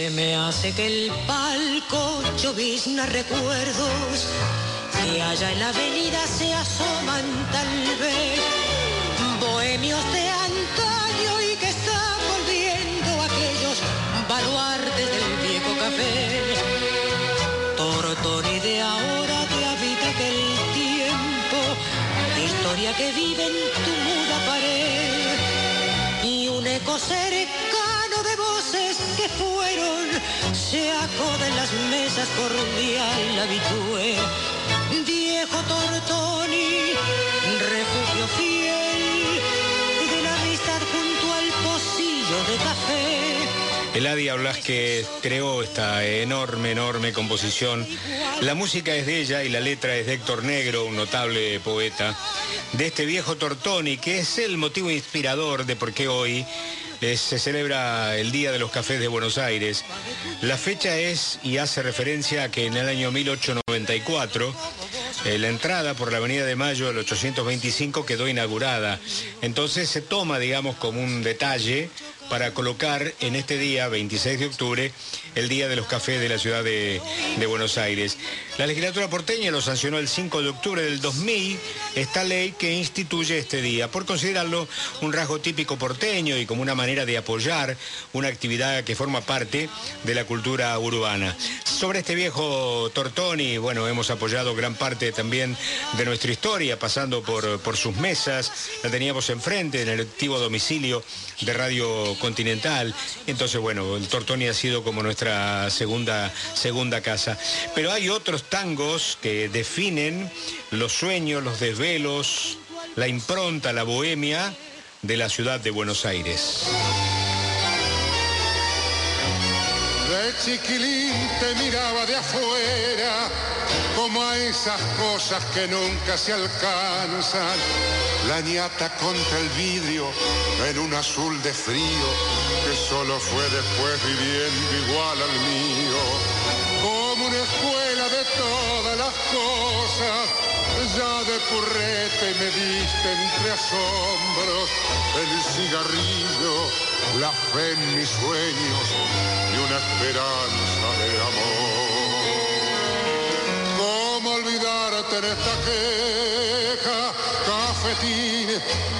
Se me hace que el palco llovizna recuerdos que allá en la avenida se asoman tal vez bohemios de antaño y que están volviendo aquellos baluartes del viejo café. Tortoni de ahora te habita aquel tiempo, historia que vive en tu muda pared y un eco cercano de voces que fueron se las mesas cordial habitué. Viejo Tortoni, refugio fiel Eladia Blasque creó esta enorme, enorme composición. La música es de ella y la letra es de Héctor Negro, un notable poeta, de este viejo Tortoni, que es el motivo inspirador de por qué hoy eh, se celebra el Día de los Cafés de Buenos Aires. La fecha es y hace referencia a que en el año 1894 eh, la entrada por la Avenida de Mayo del 825 quedó inaugurada. Entonces se toma, digamos, como un detalle para colocar en este día, 26 de octubre, el Día de los Cafés de la ciudad de, Buenos Aires. La legislatura porteña lo sancionó el 5 de octubre del 2000, esta ley que instituye este día, por considerarlo un rasgo típico porteño y como una manera de apoyar una actividad que forma parte de la cultura urbana. Sobre este viejo Tortoni, bueno, hemos apoyado gran parte también de nuestra historia, pasando por, por sus mesas, la teníamos enfrente en el activo domicilio de Radio Continental. Entonces, bueno, el Tortoni ha sido como nuestra segunda, segunda casa. Pero hay otros tangos que definen los sueños, los desvelos, la impronta, la bohemia de la ciudad de Buenos Aires. De chiquilín te miraba de afuera, como a esas cosas que nunca se alcanzan. La ñata contra el vidrio en un azul de frío, que solo fue después viviendo igual al mío. Como una escuela de todas las cosas, ya de purrete me diste entre asombros el cigarrillo, la fe en mis sueños y una esperanza de amor. En esta queja? Cafetín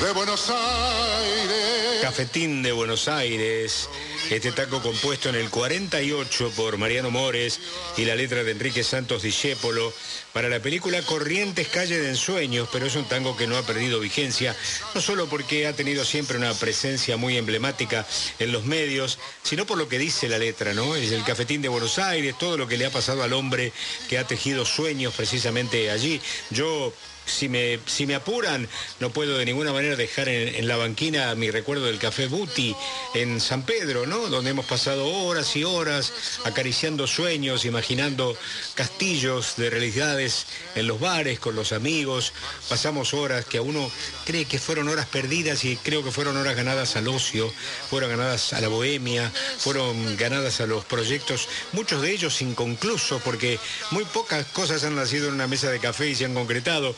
de Buenos Aires. Cafetín de Buenos Aires. Este taco compuesto en el 48 por Mariano Mores y la letra de Enrique Santos Discépolo para la película Corrientes Calle de Ensueños, pero es un tango que no ha perdido vigencia, no solo porque ha tenido siempre una presencia muy emblemática en los medios, sino por lo que dice la letra, ¿no? Es el cafetín de Buenos Aires, todo lo que le ha pasado al hombre que ha tejido sueños precisamente allí. Yo si me, si me apuran, no puedo de ninguna manera dejar en, la banquina mi recuerdo del Café Buti en San Pedro, ¿no? Donde hemos pasado horas y horas acariciando sueños, imaginando castillos de realidades en los bares con los amigos. Pasamos horas que a uno cree que fueron horas perdidas y creo que fueron horas ganadas al ocio, fueron ganadas a la bohemia, fueron ganadas a los proyectos, muchos de ellos inconclusos, porque muy pocas cosas han nacido en una mesa de café y se han concretado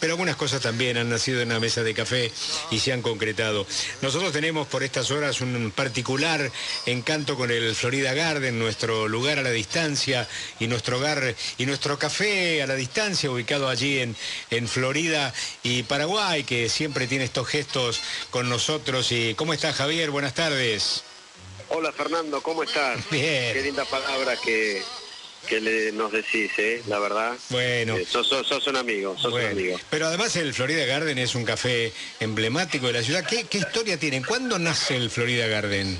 pero algunas cosas también han nacido en una mesa de café y se han concretado. Nosotros tenemos por estas horas un particular encanto con el Florida Garden, nuestro lugar a la distancia y nuestro hogar y nuestro café a la distancia, ubicado allí en, en Florida y Paraguay, que siempre tiene estos gestos con nosotros. Y ¿Cómo está Javier? Buenas tardes. Hola Fernando, ¿cómo estás? Bien. Qué linda palabra que, que le, nos decís, ¿eh? la verdad. Bueno. Eh, sos, sos, sos, un amigo, sos bueno. un amigo. Pero además el Florida Garden es un café emblemático de la ciudad. ¿Qué, qué historia tienen? ¿Cuándo nace el Florida Garden?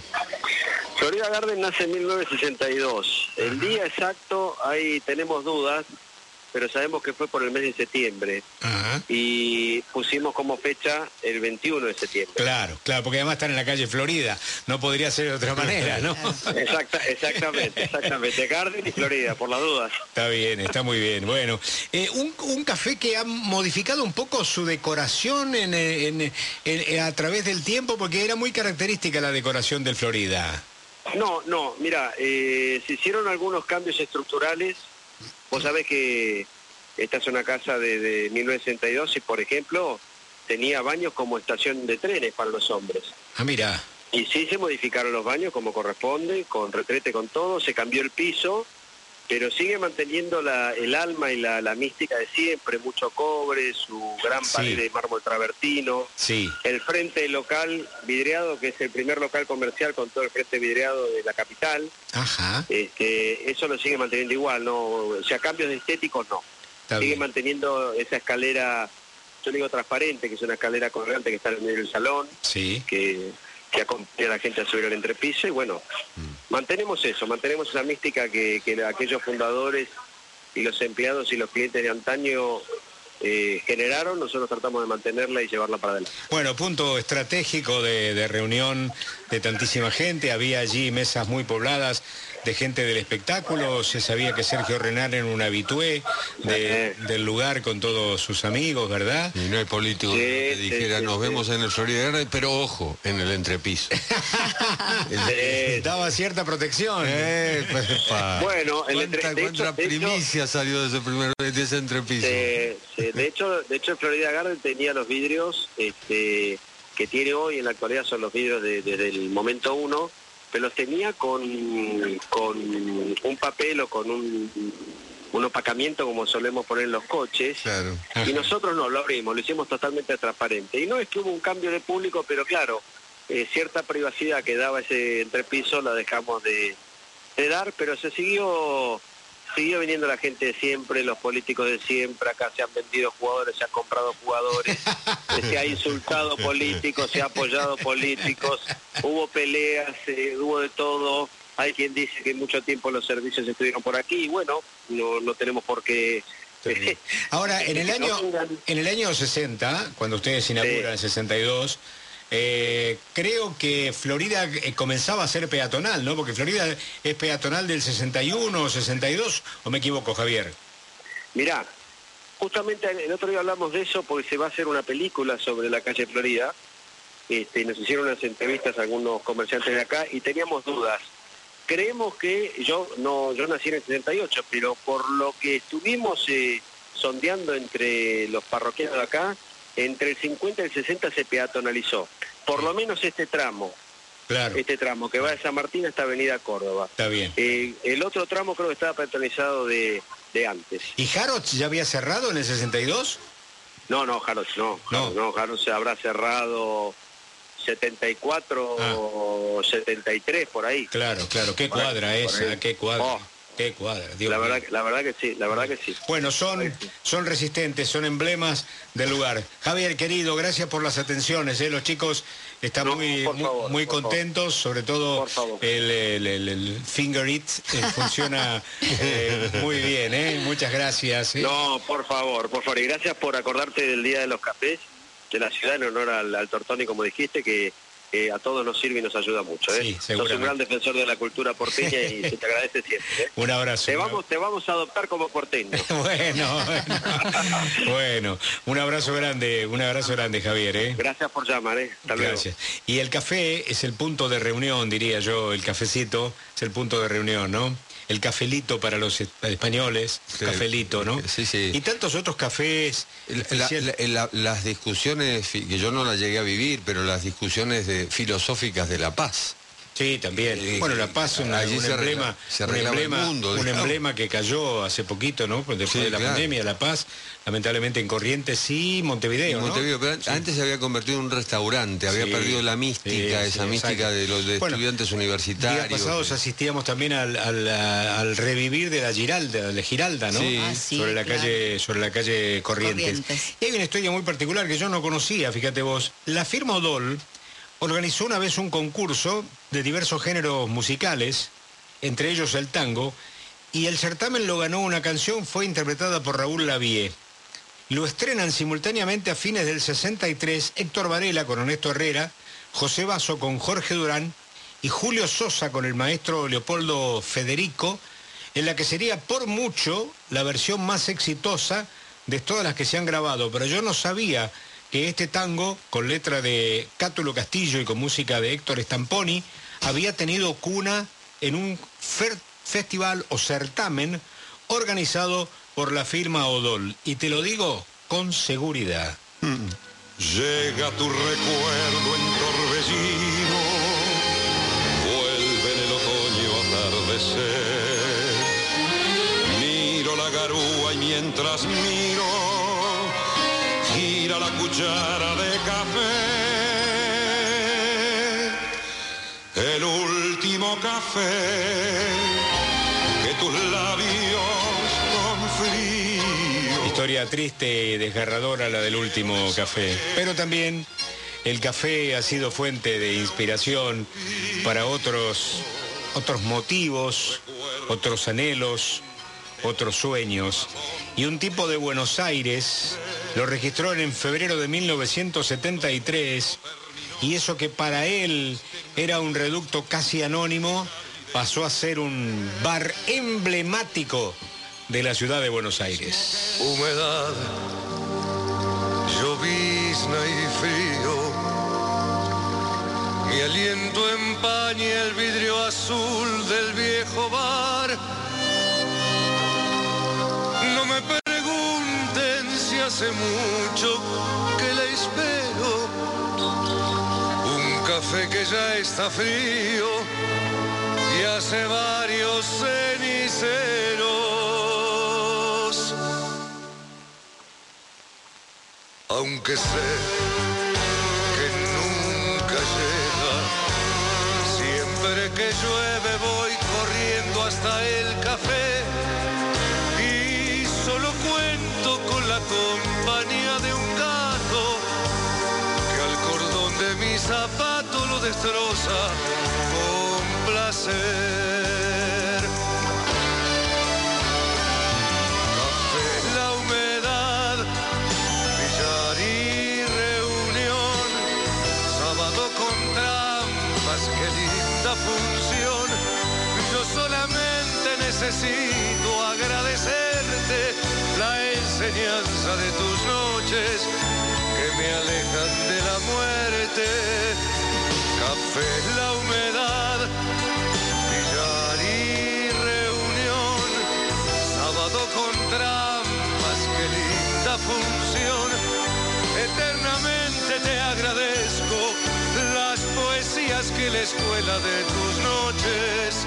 Florida Garden nace en 1962. El día exacto, ahí tenemos dudas, pero sabemos que fue por el mes de septiembre. Ajá. Y pusimos como fecha el 21 de septiembre. Claro, claro, porque además están en la calle Florida. No podría ser de otra manera, ¿no? Exacta, exactamente, exactamente. Garden y Florida, por las dudas. Está bien, está muy bien. Bueno, eh, un, un, café que ha modificado un poco su decoración en, en, en, a través del tiempo, porque era muy característica la decoración del Florida. No, no, mira, eh, se hicieron algunos cambios estructurales. Vos sabés que esta es una casa de, de 1962 y, por ejemplo, tenía baños como estación de trenes para los hombres. Ah, mira. Y sí se modificaron los baños como corresponde, con retrete, con todo, se cambió el piso, pero sigue manteniendo la, el alma y la, la mística de siempre, mucho cobre, su gran Sí. pared de mármol travertino, Sí. el frente del local vidriado, que es el primer local comercial con todo el frente vidriado de la capital, Ajá. este, eso lo sigue manteniendo igual, no, o sea, cambios de estéticos no. Está sigue bien. manteniendo esa escalera, yo digo transparente, que es una escalera colgante que está en el salón, Sí. que, que acompaña a la gente a subir al entrepiso y bueno, mantenemos eso, mantenemos esa mística que, que aquellos fundadores y los empleados y los clientes de antaño eh, generaron, nosotros tratamos de mantenerla y llevarla para adelante. Bueno, punto estratégico de, de reunión de tantísima gente. Había allí mesas muy pobladas de gente del espectáculo. Se sabía que Sergio Renal era un habitué de- del lugar con todos sus amigos, ¿verdad? Y no hay político Sí, que sí, dijera, sí, nos sí. vemos en el Florida Garden, pero ojo, en el entrepiso. Daba cierta protección. Eh, pues. Bueno, el entre- ¿Cuánta, de hecho- cuánta de hecho- primicia salió de ese primer de ese entrepiso? Eh, sí, de hecho, de hecho, el Florida Garden tenía los vidrios este, que tiene hoy en la actualidad son los vidrios de- desde el momento uno, pero los tenía con, con un papel o con un, un opacamiento como solemos poner en los coches. Claro. Y nosotros no lo abrimos, lo hicimos totalmente transparente. Y no es que hubo un cambio de público, pero claro, eh, cierta privacidad que daba ese entrepiso la dejamos de, de dar, pero se siguió siguió viniendo la gente de siempre, los políticos de siempre, acá se han vendido jugadores, se han comprado jugadores, se ha insultado políticos, se ha apoyado políticos, hubo peleas, eh, hubo de todo. Hay quien dice que mucho tiempo los servicios estuvieron por aquí y bueno, no, no tenemos por qué... Ahora, en el año, en el año 60, cuando ustedes inauguran el 62, eh, creo que Florida eh, comenzaba a ser peatonal, ¿no? Porque Florida es peatonal del 61 o 62, ¿o me equivoco, Javier? Mirá, justamente el otro día hablamos de eso porque se va a hacer una película sobre la calle Florida. Este, nos hicieron unas entrevistas algunos comerciantes de acá y teníamos dudas. Creemos que yo no yo nací en el 68, pero por lo que estuvimos eh, sondeando entre los parroquianos de acá, entre el 50 y el 60 se peatonalizó. Por lo menos este tramo, Claro, este tramo que va de San Martín hasta Avenida Córdoba. está bien. Eh, el otro tramo creo que estaba peatonalizado de, de antes. ¿Y Harrods ya había cerrado en el 62? No, no, Jaros, no. No. No, se habrá cerrado 74 Ah. o 73 por ahí. Claro, claro, qué ahí, cuadra esa, qué cuadra, Oh. Qué cuadra, Dios La verdad, la verdad que sí, la verdad que sí. Bueno, son, son resistentes, son emblemas del lugar. Javier, querido, gracias por las atenciones. ¿eh? Los chicos están No, muy, muy- favor, muy por contentos, sobre todo el, el- el- el finger it eh, funciona eh, muy bien. ¿eh? Muchas gracias. No, por favor, por favor. Y gracias por acordarte del Día de los Cafés de la ciudad en honor al, al Tortoni, como dijiste, que eh, a todos nos sirve y nos ayuda mucho. ¿eh? Sí, Sos un gran defensor de la cultura porteña y se te agradece siempre. ¿eh? Un abrazo. Te vamos, te vamos a adoptar como porteño. Bueno, bueno, bueno, un abrazo grande, un abrazo grande, Javier. ¿eh? Gracias por llamar, ¿eh? Hasta luego. Gracias. Y el café es el punto de reunión, diría yo, el cafecito es el punto de reunión, ¿no? El cafelito para los es- españoles, Sí. cafelito, ¿no? Sí, sí. Y tantos otros cafés. La- la- las discusiones, que yo no las llegué a vivir, pero las discusiones de, filosóficas de la paz. Sí, también. Bueno, La Paz, un, emblema, se un, emblema, mundo, un digamos. emblema que cayó hace poquito, ¿no? Después Sí, de la claro. pandemia, La Paz, lamentablemente en Corrientes y Montevideo, ¿no? Montevideo, pero Sí. antes se había convertido en un restaurante, había Sí, perdido la mística, sí, esa sí, mística exacto. de los de Bueno, estudiantes Días universitarios. pasados asistíamos también al, al- al revivir de la Giralda, de la Giralda, ¿no? Sí. Ah, sí, sobre la claro. calle, sobre la calle Corrientes. Corrientes. Y hay una historia muy particular que yo no conocía, fíjate vos. La firma Odol organizó una vez un concurso de diversos géneros musicales, entre ellos el tango, y el certamen lo ganó una canción, fue interpretada por Raúl Lavie. Lo estrenan simultáneamente a fines del 63 Héctor Varela con Ernesto Herrera, José Basso con Jorge Durán y Julio Sosa con el maestro Leopoldo Federico, en la que sería por mucho la versión más exitosa de todas las que se han grabado. Pero yo no sabía que este tango, con letra de Cátulo Castillo y con música de Héctor Stamponi, había tenido cuna en un festival o certamen organizado por la firma Odol. Y te lo digo con seguridad. Mm. Llega tu recuerdo en torbellino, vuelve en el otoño atardecer. Miro la garúa y mientras miro gira la cuchara de café. El último café que tus labios con frío. Historia triste y desgarradora la del último café. Pero también el café ha sido fuente de inspiración para otros, otros motivos, otros anhelos, otros sueños. Y un tipo de Buenos Aires lo registró en febrero de 1973 y eso que para él era un reducto casi anónimo pasó a ser un bar emblemático de la ciudad de Buenos Aires. Humedad, llovizna y frío. Mi aliento empaña el vidrio azul del viejo bar. Hace mucho que la espero. Un café que ya está frío y hace varios ceniceros. Aunque sé que nunca llega, siempre que llueve voy corriendo hasta el café y solo cuento con la compañía destroza con placer. Café, la humedad, billar y reunión, sábado con trampas, qué linda función. Yo solamente necesito agradecerte la enseñanza de tus que la escuela de tus noches